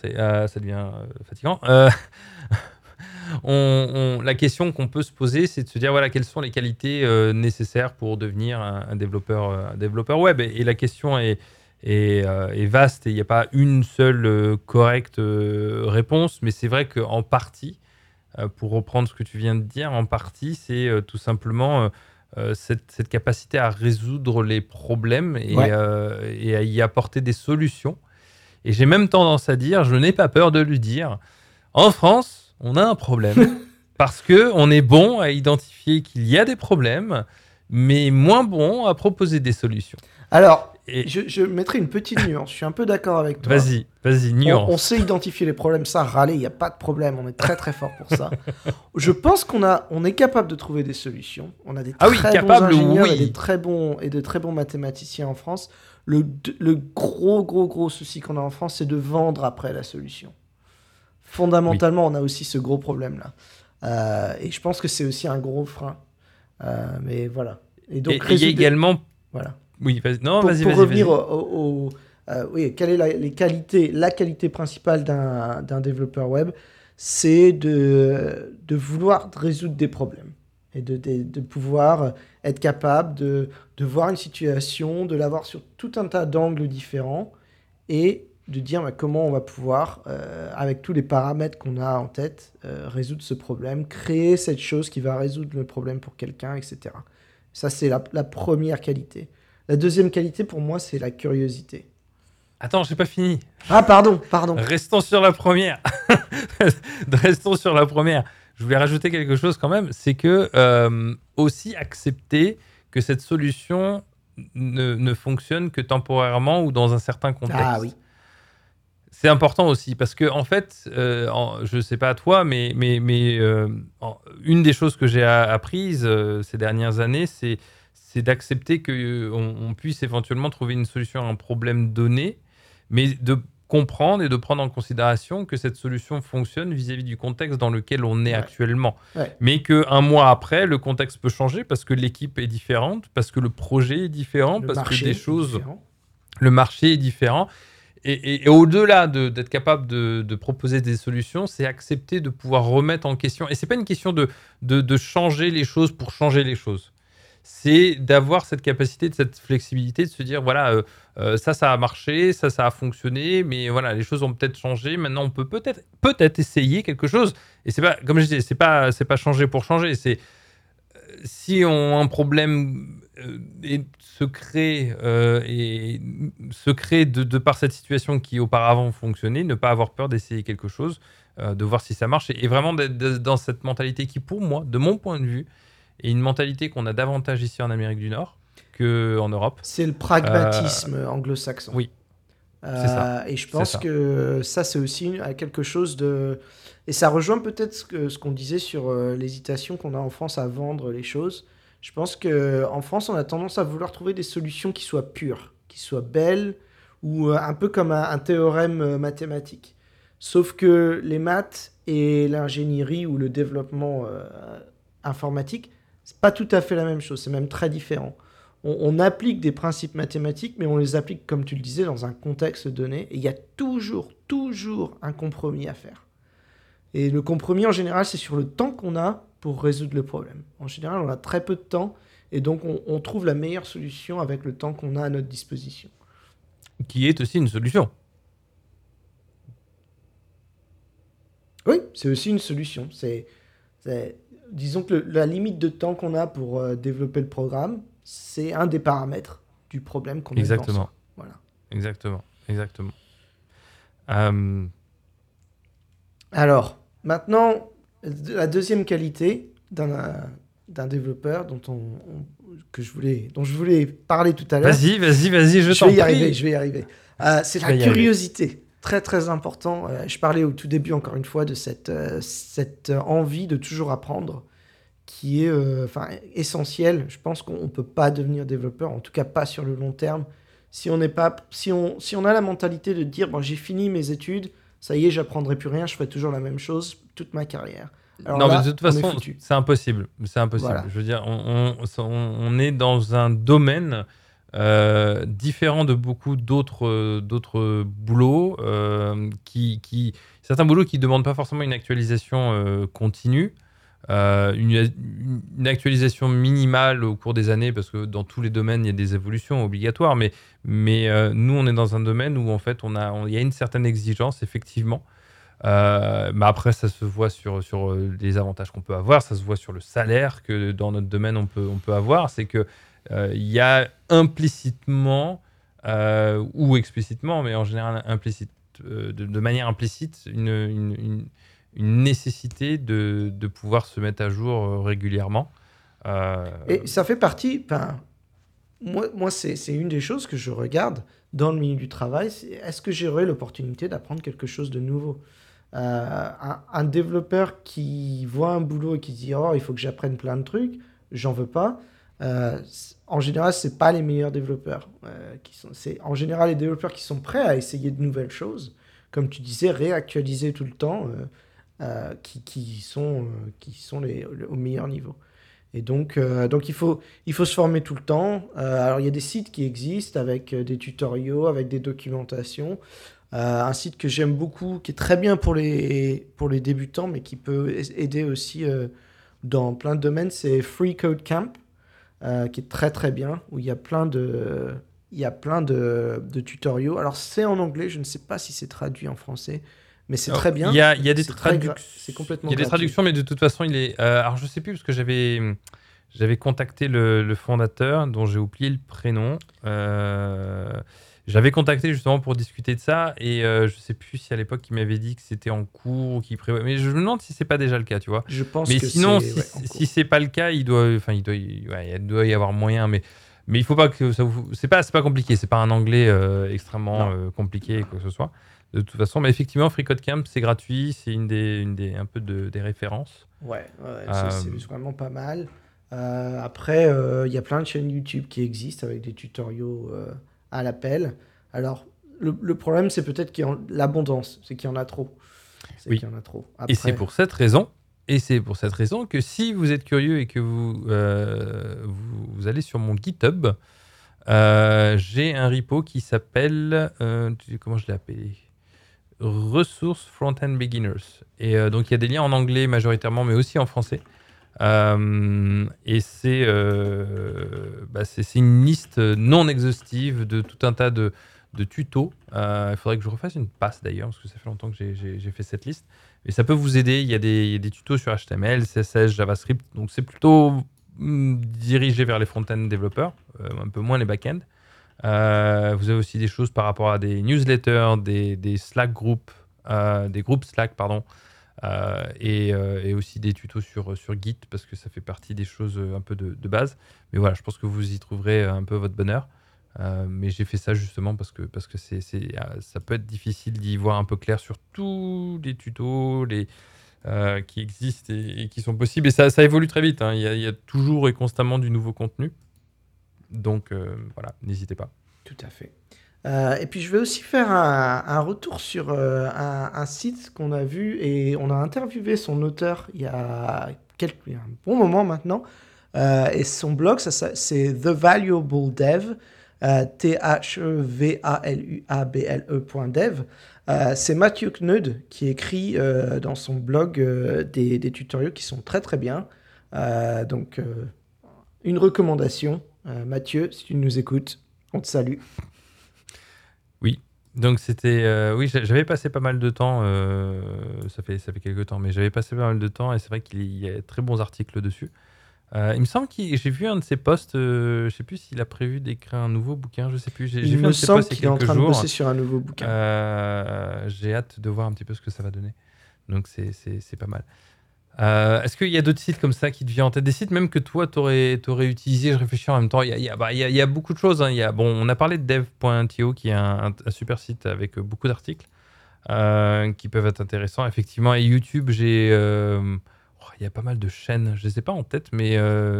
ça devient fatigant. on, la question qu'on peut se poser, c'est de se dire voilà, quelles sont les qualités nécessaires pour devenir un, développeur, un développeur web? Et, la question est, est, vaste et il n'y a pas une seule correcte réponse, mais c'est vrai qu'en partie, pour reprendre ce que tu viens de dire, en partie, c'est tout simplement euh, cette, capacité à résoudre les problèmes et, euh, et, à y apporter des solutions. Et j'ai même tendance à dire, je n'ai pas peur de lui dire, en France, on a un problème parce que on est bon à identifier qu'il y a des problèmes, mais moins bon à proposer des solutions. Alors, je, je, mettrai une petite nuance. Je suis un peu d'accord avec toi. Vas-y, vas-y, nuance. On, sait identifier les problèmes, ça, râler, il n'y a pas de problème. On est très très fort pour ça. je pense qu'on a, on est capable de trouver des solutions. On a des ah très bons ingénieurs et des très bons et de très bons mathématiciens en France. Le, le gros gros gros souci qu'on a en France, c'est de vendre après la solution. Fondamentalement, on a aussi ce gros problème là. Euh, et je pense que c'est aussi un gros frein. Euh, mais voilà. Et donc, il y a également. Voilà oui, non, vas-y, vas-y. Pour revenir au, euh, oui, quelle est la, les qualités, la qualité principale d'un développeur web, c'est de, de vouloir résoudre des problèmes et de, de, pouvoir être capable de, de, voir une situation, de l'avoir sur tout un tas d'angles différents et de dire bah, comment on va pouvoir, euh, avec tous les paramètres qu'on a en tête, euh, résoudre ce problème, créer cette chose qui va résoudre le problème pour quelqu'un, etc. Ça, c'est la, la, première qualité. La deuxième qualité pour moi, c'est la curiosité. Attends, j'ai pas fini. Ah, pardon, pardon. Restons sur la première. Restons sur la première. Je voulais rajouter quelque chose quand même, c'est que euh, aussi accepter que cette solution ne, fonctionne que temporairement ou dans un certain contexte. Ah oui. C'est important aussi parce que en fait, euh, je sais pas toi, mais mais mais euh, une des choses que j'ai apprises euh, ces dernières années, c'est c'est d'accepter qu'on euh, on puisse éventuellement trouver une solution à un problème donné, mais de comprendre et de prendre en considération que cette solution fonctionne vis-à-vis du contexte dans lequel on est actuellement. Mais qu'un mois après, le contexte peut changer parce que l'équipe est différente, parce que le projet est différent, parce que des choses... Le marché est différent. Et, au-delà d'être capable de, proposer des solutions, c'est accepter de pouvoir remettre en question. Et c'est pas une question de, de, changer les choses pour changer les choses c'est d'avoir cette capacité, cette flexibilité, de se dire voilà, euh, euh, ça, ça a marché, ça, ça a fonctionné, mais voilà, les choses ont peut-être changé. Maintenant, on peut peut-être peut-être essayer quelque chose. Et c'est pas, comme je disais, c'est pas pas changer pour changer. C'est euh, si on a un problème et se crée et de, par cette situation qui auparavant fonctionnait, ne pas avoir peur d'essayer quelque chose, de voir si ça marche, et vraiment d'être dans cette mentalité qui, pour moi, de mon point de vue, et une mentalité qu'on a davantage ici en Amérique du Nord qu'en Europe. C'est le pragmatisme euh, anglo-saxon. Oui. Euh, ça. Et je pense que ça, c'est aussi quelque chose de. Et ça rejoint peut-être ce qu'on disait sur euh, l'hésitation qu'on a en France à vendre les choses. Je pense qu'en France, on a tendance à vouloir trouver des solutions qui soient pures, qui soient belles, ou un peu comme un théorème mathématique. Sauf que les maths et l'ingénierie ou le développement informatique, c'est pas tout à fait la même chose, c'est même très différent. On, applique des principes mathématiques, mais on les applique, comme tu le disais, dans un contexte donné. Et il y a toujours, toujours un compromis à faire. Et le compromis, en général, c'est sur le temps qu'on a pour résoudre le problème. En général, on a très peu de temps, et donc on, on trouve la meilleure solution avec le temps qu'on a à notre disposition. Qui est aussi une solution. Oui, c'est aussi une solution. C'est disons que la limite de temps qu'on a pour euh, développer le programme, c'est un des paramètres du problème qu'on a. Exactement. Voilà. Exactement. Exactement. Euh, Alors, maintenant, la deuxième qualité d'un développeur dont on, que je voulais, dont je voulais parler tout à l'heure. Vas-y, vas-y, vas-y, je, je vais y arriver, je vais y arriver. Euh, c'est la curiosité très très important. Euh, je parlais au tout début encore une fois de cette, euh, cette envie de toujours apprendre qui est euh, enfin essentielle. Je pense qu'on ne peut pas devenir développeur, en tout cas pas sur le long terme, si on n'est pas si on si on a la mentalité de dire bon j'ai fini mes études, ça y est, j'apprendrai plus rien, je ferai toujours la même chose toute ma carrière. non, mais de toute façon, c'est impossible. C'est impossible. Je veux dire, on, on, on, est dans un domaine différent de beaucoup d'autres d'autres boulots, qui, qui, certains boulots qui demandent pas forcément une actualisation continue. Euh, une, actualisation minimale au cours des années, parce que dans tous les domaines, il y a des évolutions obligatoires, mais, mais euh, nous, on est dans un domaine où en fait, on a, il y a une certaine exigence, effectivement. Euh, mais après, ça se voit sur, sur les avantages qu'on peut avoir, ça se voit sur le salaire que dans notre domaine, on peut, on peut avoir. C'est qu'il il y a implicitement, ou explicitement, mais en général implicite, de, de, manière implicite, une, une nécessité de, de, pouvoir se mettre à jour euh, régulièrement. Euh, Et ça fait partie, enfin, moi, moi c'est une des choses que je regarde dans le milieu du travail, est-ce que j'aurai l'opportunité d'apprendre quelque chose de nouveau? Euh, un, développeur qui voit un boulot et qui dit oh il faut que j'apprenne plein de trucs, j'en veux pas. En général, c'est pas les meilleurs développeurs. qui sont, c'est en général les développeurs qui sont prêts à essayer de nouvelles choses. Comme tu disais, réactualiser tout le temps. Euh, qui, qui, sont, euh, qui sont les, au meilleur niveau. Et donc, euh, donc il, faut, il faut se former tout le temps. alors, il y a des sites qui existent avec des tutoriaux, avec des documentations. un site que j'aime beaucoup, qui est très bien pour les, pour les débutants, mais qui peut aider aussi dans plein de domaines, c'est Free Code Camp, qui est très très bien, où il y a plein de, il y a plein de, de tutoriaux. Alors, c'est en anglais, je ne sais pas si c'est traduit en français mais c'est très bien. Il y a, y a des traductions. C'est complètement. Il y a des traductions, mais de toute façon, il est. Euh, alors, je sais plus parce que j'avais j'avais contacté le, le, fondateur, dont j'ai oublié le prénom. Euh, j'avais contacté justement pour discuter de ça, et euh, je sais plus si à l'époque il m'avait dit que c'était en cours ou qu'il prévoit. Mais je me demande si c'est pas déjà le cas, tu vois. Je pense. Mais sinon, si, si c'est pas le cas, il doit, enfin, il doit, ouais, il doit y avoir moyen, mais. Mais il faut pas que ça vous. C'est pas, pas compliqué. C'est pas un anglais extrêmement compliqué quoi que ce soit de toute façon. Mais effectivement, FreeCodeCamp, c'est gratuit, c'est une des, une des, un peu de, des références. Ouais, c'est euh, vraiment pas mal. Euh, après, euh, il y a plein de chaînes YouTube qui existent avec des tutoriaux à l'appel. Alors, le, problème, c'est peut-être qu'il y a l'abondance, c'est qu'il y en a trop. Oui. y en a trop. Et c'est pour cette raison. Et c'est pour cette raison que si vous êtes curieux et que vous, vous, vous, allez sur mon GitHub, j'ai un repo qui s'appelle. comment je l'ai appelé? Ressources front-end beginners. Et euh, donc il y a des liens en anglais majoritairement, mais aussi en français. Euh, et euh, bah, c'est une liste non exhaustive de tout un tas de, tutos. il faudrait que je refasse une passe d'ailleurs, parce que ça fait longtemps que j'ai fait cette liste. Mais ça peut vous aider. Il y a des, des tutos sur HTML, CSS, JavaScript. Donc c'est plutôt mm, dirigé vers les front-end développeurs, un peu moins les back-end. Euh, vous avez aussi des choses par rapport à des newsletters, des, Slack groups, euh, des groupes Slack, pardon, euh, et, aussi des tutos sur, sur Git parce que ça fait partie des choses un peu de, base. Mais voilà, je pense que vous y trouverez un peu votre bonheur. mais j'ai fait ça justement parce que, parce que c'est, ça peut être difficile d'y voir un peu clair sur tous les tutos les, qui existent et, qui sont possibles. Et ça, ça évolue très vite. Hein. Il, y a, toujours et constamment du nouveau contenu. Donc euh, voilà, n'hésitez pas. Tout à fait. Euh, et puis je vais aussi faire un, retour sur euh, un, site qu'on a vu et on a interviewé son auteur il y a, quelques, un bon moment maintenant. et son blog, c'est The Valuable Dev, T-H-E-V-A-L-U-A-B-L-E.dev. c'est Mathieu Knud qui écrit dans son blog des, des, tutoriels qui sont très très bien. donc, une recommandation euh, Mathieu, si tu nous écoutes, on te salue. Oui, donc c'était, euh, oui, j'avais passé pas mal de temps. Euh, ça fait ça fait quelques temps, mais j'avais passé pas mal de temps et c'est vrai qu'il y a très bons articles dessus. il me semble que j'ai vu un de ses posts. je sais plus s'il a prévu d'écrire un nouveau bouquin. Je sais plus. J'ai il me semble qu'il est en train de bosser sur un nouveau bouquin. j'ai hâte de voir un petit peu ce que ça va donner. Donc c'est pas mal. Euh, est-ce qu'il y a d'autres sites comme ça qui te viennent en tête? Des sites même que toi, tu aurais, utilisé Je réfléchis en même temps. Il y a, beaucoup de choses. Hein. Il y bon, on a parlé de dev.io qui est un, super site avec beaucoup d'articles euh, qui peuvent être intéressants. Effectivement, et YouTube, j'ai. Euh, oh, il y a pas mal de chaînes. Je ne les ai pas en tête, mais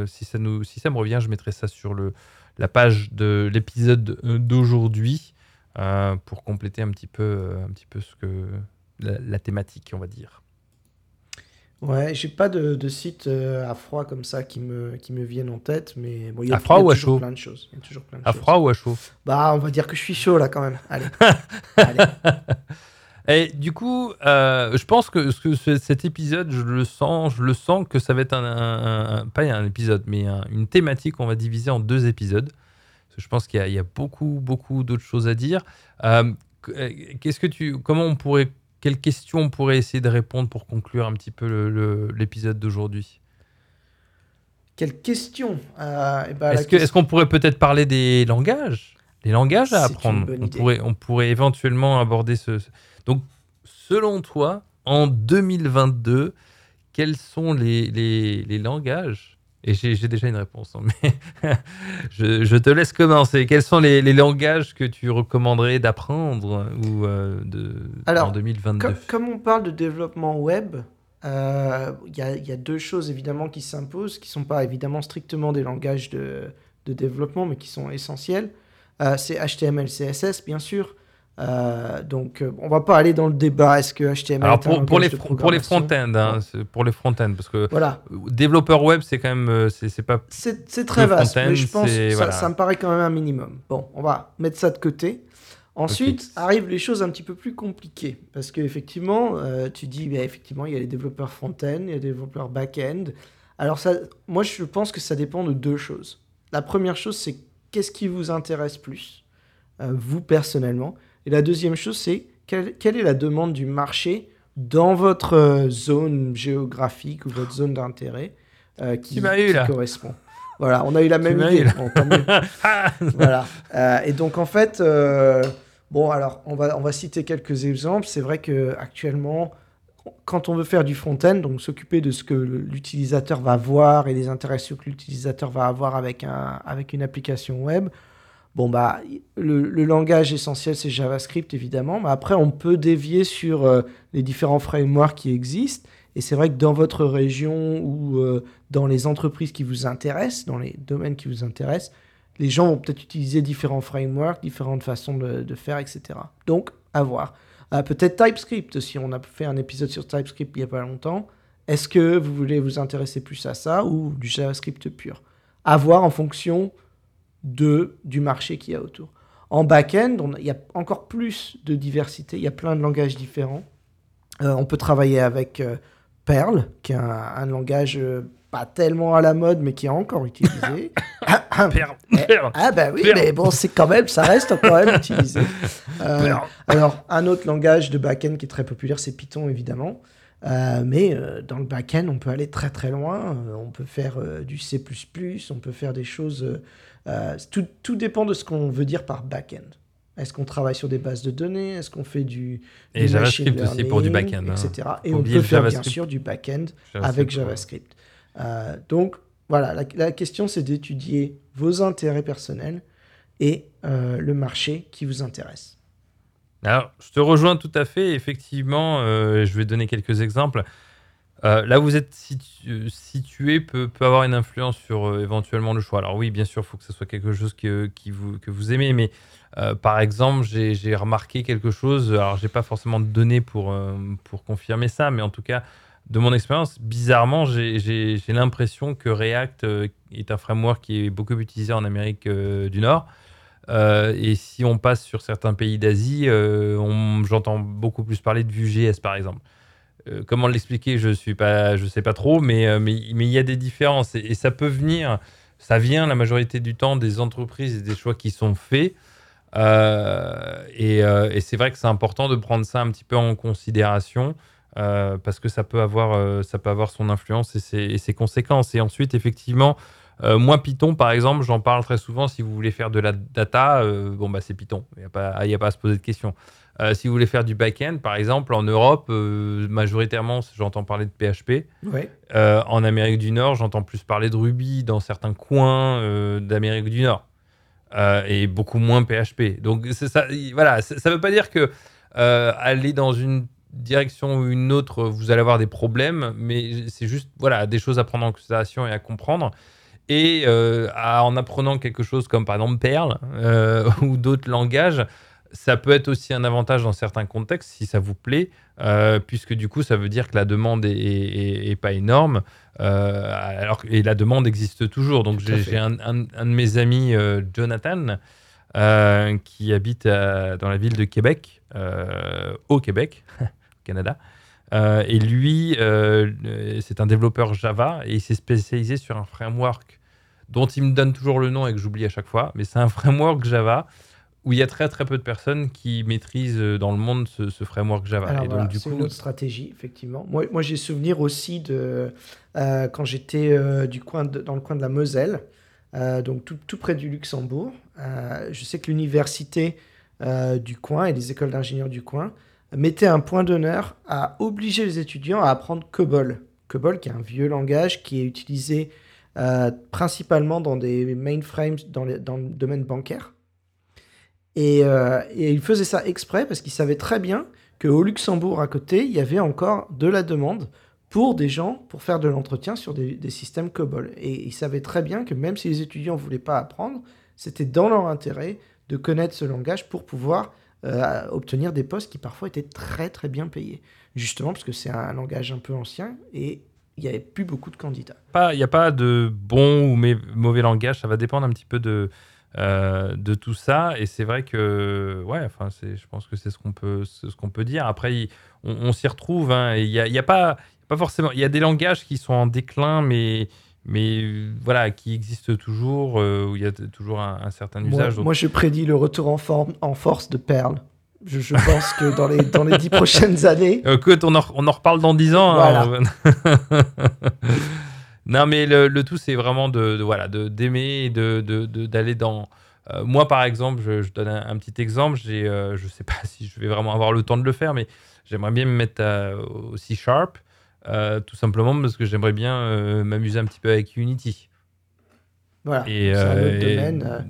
si, ça nous, si ça me revient, je mettrai ça sur le, la page de l'épisode d'aujourd'hui pour compléter un petit peu, un petit peu ce que, la thématique, on va dire. Ouais, j'ai pas de, de site euh, à froid comme ça qui me, qui me viennent en tête, mais bon, il y a, À froid il y a ou à toujours chaud plein de choses. Il y a toujours plein de À choses. froid ou à chaud? Bah, on va dire que je suis chaud là quand même. Allez. Allez. Et du coup, euh, je pense que, que ce- cet épisode, je le sens, je le sens que ça va être un, un- un- pas un épisode, mais un- une thématique qu'on va diviser en deux épisodes. Parce que je pense qu'il y, a- il y a beaucoup, beaucoup d'autres choses à dire. Euh, Qu'est-ce que tu, comment on pourrait, quelles questions on pourrait essayer de répondre pour conclure un petit peu l'épisode d'aujourd'hui? Quelle question Euh, eh ben, Est-ce qu'on pourrait peut-être parler des langages? Les langages à apprendre. On pourrait, on pourrait éventuellement aborder ce. ce- Donc, selon toi, en 2022, quels sont les, les, les langages Et j'ai déjà une réponse, hein, mais je, je te laisse commencer. Quels sont les, les langages que tu recommanderais d'apprendre ou euh, de, Alors, en 2022 Comme, comme on parle de développement web, euh, il y, a, il y a deux choses évidemment qui s'imposent, qui ne sont pas évidemment strictement des langages de, de développement, mais qui sont essentiels. Euh, c'est HTML, CSS, bien sûr. Euh, donc, euh, on va pas aller dans le débat. Est-ce que HTML Alors, est un pour, les, de pour les front-end, hein, pour les front-end, parce que Voilà, développeur web, c'est quand même, euh, c'est pas c'est très vaste, mais je pense que ça, voilà. ça me paraît quand même un minimum. Bon, on va mettre ça de côté. Ensuite arrivent les choses un petit peu plus compliquées. Parce qu'effectivement, tu dis, bah, effectivement, il y a les développeurs front-end, il y a les développeurs back-end. Alors, ça, moi, je pense que ça dépend de deux choses. La première chose, c'est qu'est-ce qui vous intéresse plus, euh, vous personnellement. Et la deuxième chose, c'est quelle, quelle est la demande du marché dans votre euh, zone géographique ou votre zone d'intérêt euh, qui, qui correspond? Voilà, on a eu la même idée. Bon, mieux. voilà. Euh, et donc en fait, euh, bon alors on va on va citer quelques exemples. C'est vrai que actuellement, quand on veut faire du front-end, donc s'occuper de ce que l'utilisateur va voir et les interaction que l'utilisateur va avoir avec un avec une application web. Bon bah le, langage essentiel c'est JavaScript évidemment, mais après on peut dévier sur euh, les différents frameworks qui existent. Et c'est vrai que dans votre région ou euh, dans les entreprises qui vous intéressent, dans les domaines qui vous intéressent, les gens vont peut-être utiliser différents frameworks, différentes façons de, faire, etc. Donc, à voir. Euh, peut-être TypeScript aussi. On a fait un épisode sur TypeScript il n'y a pas longtemps. Est-ce que vous voulez vous intéresser plus à ça ou du JavaScript pur? À voir en fonction de, du marché qu'il y a autour. En back-end, il y a encore plus de diversité. Il y a plein de langages différents. Euh, on peut travailler avec euh, Perl, qui est un, un langage euh, pas tellement à la mode, mais qui est encore utilisé. Perle, Eh, perle. Ah bah oui, Perl. mais bon, c'est quand même, ça reste quand même utilisé. Perl. alors, un autre langage de back-end qui est très populaire, c'est Python, évidemment. Euh, mais euh, dans le back-end, on peut aller très très loin. Euh, on peut faire du C++, on peut faire des choses... tout, tout dépend de ce qu'on veut dire par back-end. Est-ce qu'on travaille sur des bases de données? Est-ce qu'on fait du, Et du JavaScript machine aussi pour du back-end. hein. etc. Et Faut on peut faire bien JavaScript. sûr du back-end JavaScript, avec. JavaScript. Donc voilà, la, la question c'est d'étudier vos intérêts personnels et le marché qui vous intéresse. Alors, je te rejoins tout à fait. Effectivement, euh, je vais donner quelques exemples. Euh, là vous êtes euh, situé peut, avoir une influence sur euh, éventuellement le choix. Alors oui, bien sûr, il faut que ce soit quelque chose que, vous, que vous aimez, mais par exemple, j'ai remarqué quelque chose, alors j'ai pas forcément de données pour, pour confirmer ça, mais en tout cas, de mon expérience, bizarrement, j'ai l'impression que React est un framework qui est beaucoup utilisé en Amérique du Nord. Euh, et si on passe sur certains pays d'Asie, euh, j'entends beaucoup plus parler de Vue.js par exemple. Euh, comment l'expliquer? Je suis pas, je sais pas trop, mais euh, mais il y a des différences et, ça peut venir, ça vient la majorité du temps des entreprises et des choix qui sont faits. Et c'est vrai que c'est important de prendre ça un petit peu en considération parce que ça peut avoir ça peut avoir son influence et ses conséquences. Et ensuite, effectivement, euh, moi, Python, par exemple, j'en parle très souvent. Si vous voulez faire de la data, euh, bon, bah, c'est Python. Il n'y a, pas- y a pas à se poser de questions. Euh, si vous voulez faire du back-end, par exemple, en Europe, majoritairement, j'entends parler de PHP. Ouais. En Amérique du Nord, j'entends plus parler de Ruby dans certains coins d'Amérique du Nord. Et beaucoup moins PHP. Donc, ça, voilà, ça ne veut pas dire que aller dans une direction ou une autre, vous allez avoir des problèmes, mais c'est juste voilà, des choses à prendre en considération et à comprendre. Et euh, à- en apprenant quelque chose comme par exemple Perl euh, ou d'autres langages, Ça peut être aussi un avantage dans certains contextes si ça vous plaît, euh, puisque du coup, ça veut dire que la demande est, pas énorme. Alors, et la demande existe toujours. Donc, j'ai un, de mes amis, Jonathan, qui habite dans la ville de Québec, au Québec, au Canada. et lui, c'est un développeur Java et il s'est spécialisé sur un framework dont il me donne toujours le nom et que j'oublie à chaque fois. Mais c'est un framework Java où il y a très très peu de personnes qui maîtrisent euh, dans le monde ce, framework Java. c'est une autre stratégie, effectivement. Moi, moi j'ai souvenir aussi de euh, quand j'étais euh, du coin dans le coin de la Moselle, donc tout, tout, près du Luxembourg. je sais que l'université du coin et les écoles d'ingénieurs du coin mettaient un point d'honneur à obliger les étudiants à apprendre COBOL. COBOL, qui est un vieux langage qui est utilisé principalement dans des mainframes dans, dans le domaine bancaire. Euh, et, il faisait ça exprès parce qu'il savait très bien qu'au Luxembourg, à côté, il y avait encore de la demande pour des gens pour faire de l'entretien sur des, systèmes COBOL. Et il savait très bien que même si les étudiants ne voulaient pas apprendre, c'était dans leur intérêt de connaître ce langage pour pouvoir euh, obtenir des postes qui parfois étaient très très bien payés. Justement parce que c'est un langage un peu ancien et il n'y avait plus beaucoup de candidats. Il n'y a pas de bon ou mauvais langage, ça va dépendre un petit peu de, euh, de tout ça. Et c'est vrai que, ouais, enfin, je pense que c'est ce qu'on peut, ce qu'on peut dire. Après, on, s'y retrouve. Hein, il n'y a, y a, pas, pas forcément. Il y a des langages qui sont en déclin, mais mais voilà, qui existent toujours, euh, où il y a toujours un, certain usage. Moi, je prédis le retour en, forme, en force de Perle. Je, je pense que dans les, dans les dix prochaines années. Écoute, on en, on en reparle dans dix ans. Hein, Non, mais le, tout, c'est vraiment de, voilà, de d'aimer et de, d'aller dans. Euh, moi, par exemple, je, donne un, petit exemple. J'ai, euh, je sais pas si je vais vraiment avoir le temps de le faire, mais j'aimerais bien me mettre au C Sharp, euh, tout simplement parce que j'aimerais bien m'amuser un petit peu avec Unity. Voilà. c'est un autre domaine.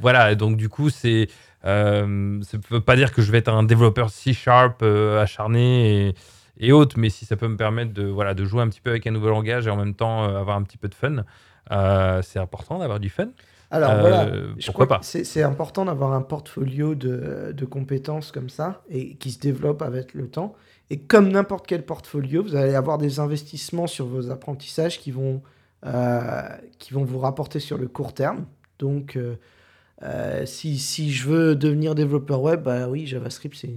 Voilà, donc du coup, c'est. Ça ne veut pas dire que je vais être un développeur C Sharp acharné et et autres. Mais si ça peut me permettre de, voilà, de jouer un petit peu avec un nouveau langage et en même temps euh, avoir un petit peu de fun, euh, c'est important d'avoir du fun. Alors voilà, euh, pourquoi pas? C'est important d'avoir un portfolio de, de, compétences comme ça et qui se développe avec le temps. Et comme n'importe quel portfolio, vous allez avoir des investissements sur vos apprentissages qui vont, qui vont vous rapporter sur le court terme. Donc, si, si, je veux devenir développeur web, bah oui, JavaScript, c'est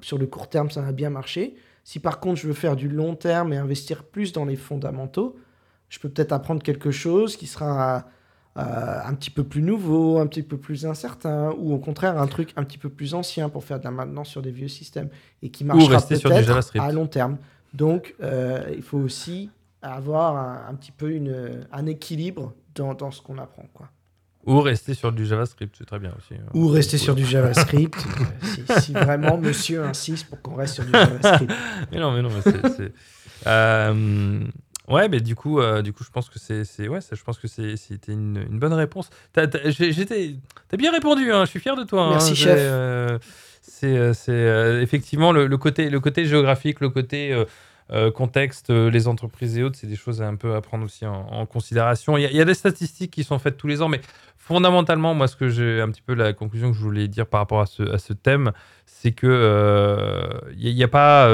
sur le court terme, ça a bien marché. Si par contre je veux faire du long terme et investir plus dans les fondamentaux, je peux peut-être apprendre quelque chose qui sera euh, un petit peu plus nouveau, un petit peu plus incertain, ou au contraire un truc un petit peu plus ancien pour faire de la maintenance sur des vieux systèmes et qui marchera peut-être à long terme. Donc euh, il faut aussi avoir un, petit peu une, un équilibre dans, dans ce qu'on apprend. Quoi. Ou rester sur du JavaScript, c'est très bien aussi. Hein. Ou rester sur du JavaScript, euh, si, vraiment monsieur insiste pour qu'on reste sur du JavaScript. mais non, mais non, mais c'est. Euh, ouais, mais du coup, euh, du coup, je pense que c'est, ouais, je pense que c'était une, une, bonne réponse. T'as, j'étais, t'as bien répondu. Hein, je suis fier de toi. Hein, Merci chef. c'est, c'est effectivement le, le, côté, le côté géographique, le côté euh, contexte, euh, les entreprises et autres, c'est des choses à un peu à prendre aussi en, considération. Il y, a, des statistiques qui sont faites tous les ans, mais fondamentalement, moi, ce que j'ai un petit peu la conclusion que je voulais dire par rapport à ce, thème, c'est que il euh, n'y a, pas.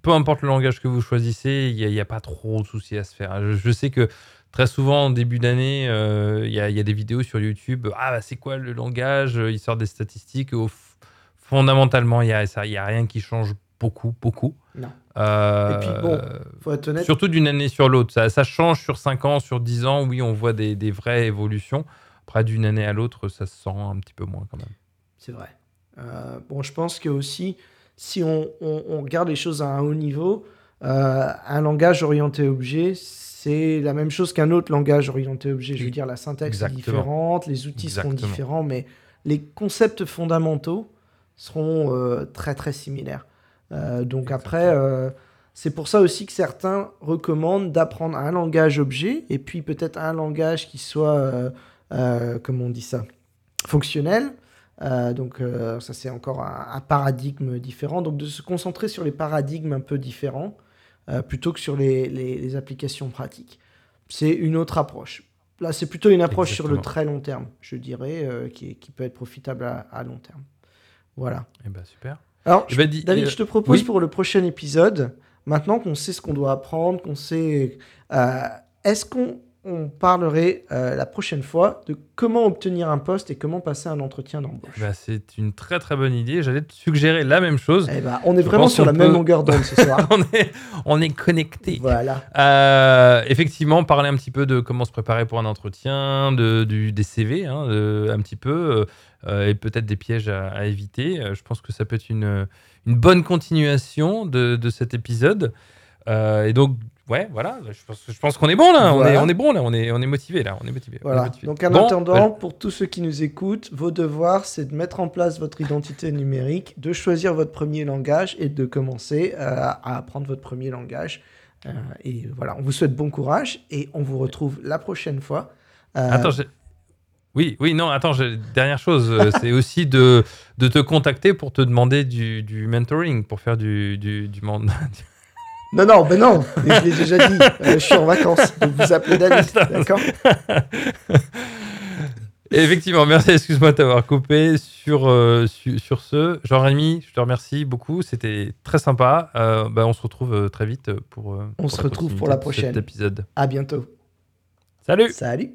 peu importe le langage que vous choisissez, il n'y a, pas trop de soucis à se faire. Je, sais que très souvent en début d'année, il y, a des vidéos sur YouTube. Ah, bah, c'est quoi le langage? Il sort des statistiques. fondamentalement, il n'y a, a rien qui change beaucoup, beaucoup. Non. Euh, et puis bon, faut être honnête. Surtout d'une année sur l'autre. Ça, ça, change sur 5 ans, sur 10 ans. Oui, on voit des, des vraies évolutions. Après, d'une année à l'autre, ça se sent un petit peu moins quand même. C'est vrai. Euh, bon, je pense que aussi, si on, on, regarde les choses à un haut niveau, euh, un langage orienté objet, c'est la même chose qu'un autre langage orienté objet. Je veux dire, la syntaxe est différente, les outils seront différents, mais les concepts fondamentaux seront très très similaires. Euh, donc après, euh, c'est pour ça aussi que certains recommandent d'apprendre un langage objet et puis peut-être un langage qui soit, euh, comment on dit ça, fonctionnel. donc ça c'est encore un, paradigme différent. Donc de se concentrer sur les paradigmes un peu différents plutôt que sur les, les, applications pratiques. C'est une autre approche. Là, c'est plutôt une approche sur le très long terme, je dirais, qui, qui peut être profitable à, à long terme. Voilà. Eh ben, super. Alors, David, euh, je te propose oui. pour le prochain épisode, maintenant qu'on sait ce qu'on doit apprendre, qu'on sait... euh, Est-ce qu'on on parlerait euh, la prochaine fois de comment obtenir un poste et comment passer un entretien d'embauche Bah, c'est une très très bonne idée. J'allais te suggérer la même chose. Eh ben, on est Je vraiment sur la même longueur d'onde ce soir. on est, on est connecté. voilà. Euh, effectivement, parler un petit peu de comment se préparer pour un entretien, de, du, des CV, hein, de- un petit peu, euh, et peut-être des pièges à, à éviter. Je pense que ça peut être une, une bonne continuation de, de cet épisode. Euh, et donc, ouais, voilà, je pense, je pense qu'on est bon là. On, est, on est bon là, on est, on est motivé là. On est motivé. est Voilà. motivé. Donc en Bon, attendant, bah, pour tous ceux qui nous écoutent, vos devoirs, c'est de mettre en place votre identité numérique, de choisir votre premier langage et de commencer euh, à apprendre votre premier langage. Euh, et voilà, on vous souhaite bon courage et on vous retrouve la prochaine fois. Euh, Attends, j'ai- oui, oui, non, attends, dernière chose, euh, c'est aussi de, de te contacter pour te demander du, du mentoring, pour faire du, du, du Non, non, ben non, je l'ai déjà dit, euh, je suis en vacances, donc vous appelez David, d'accord? Effectivement, merci, excuse-moi de t'avoir coupé sur, euh, su- sur ce. Jean-Rémi, je te remercie beaucoup, c'était très sympa. Euh, bah, on se retrouve très vite pour. On pour se la retrouve pour la prochaine. Cet épisode. À bientôt. Salut Salut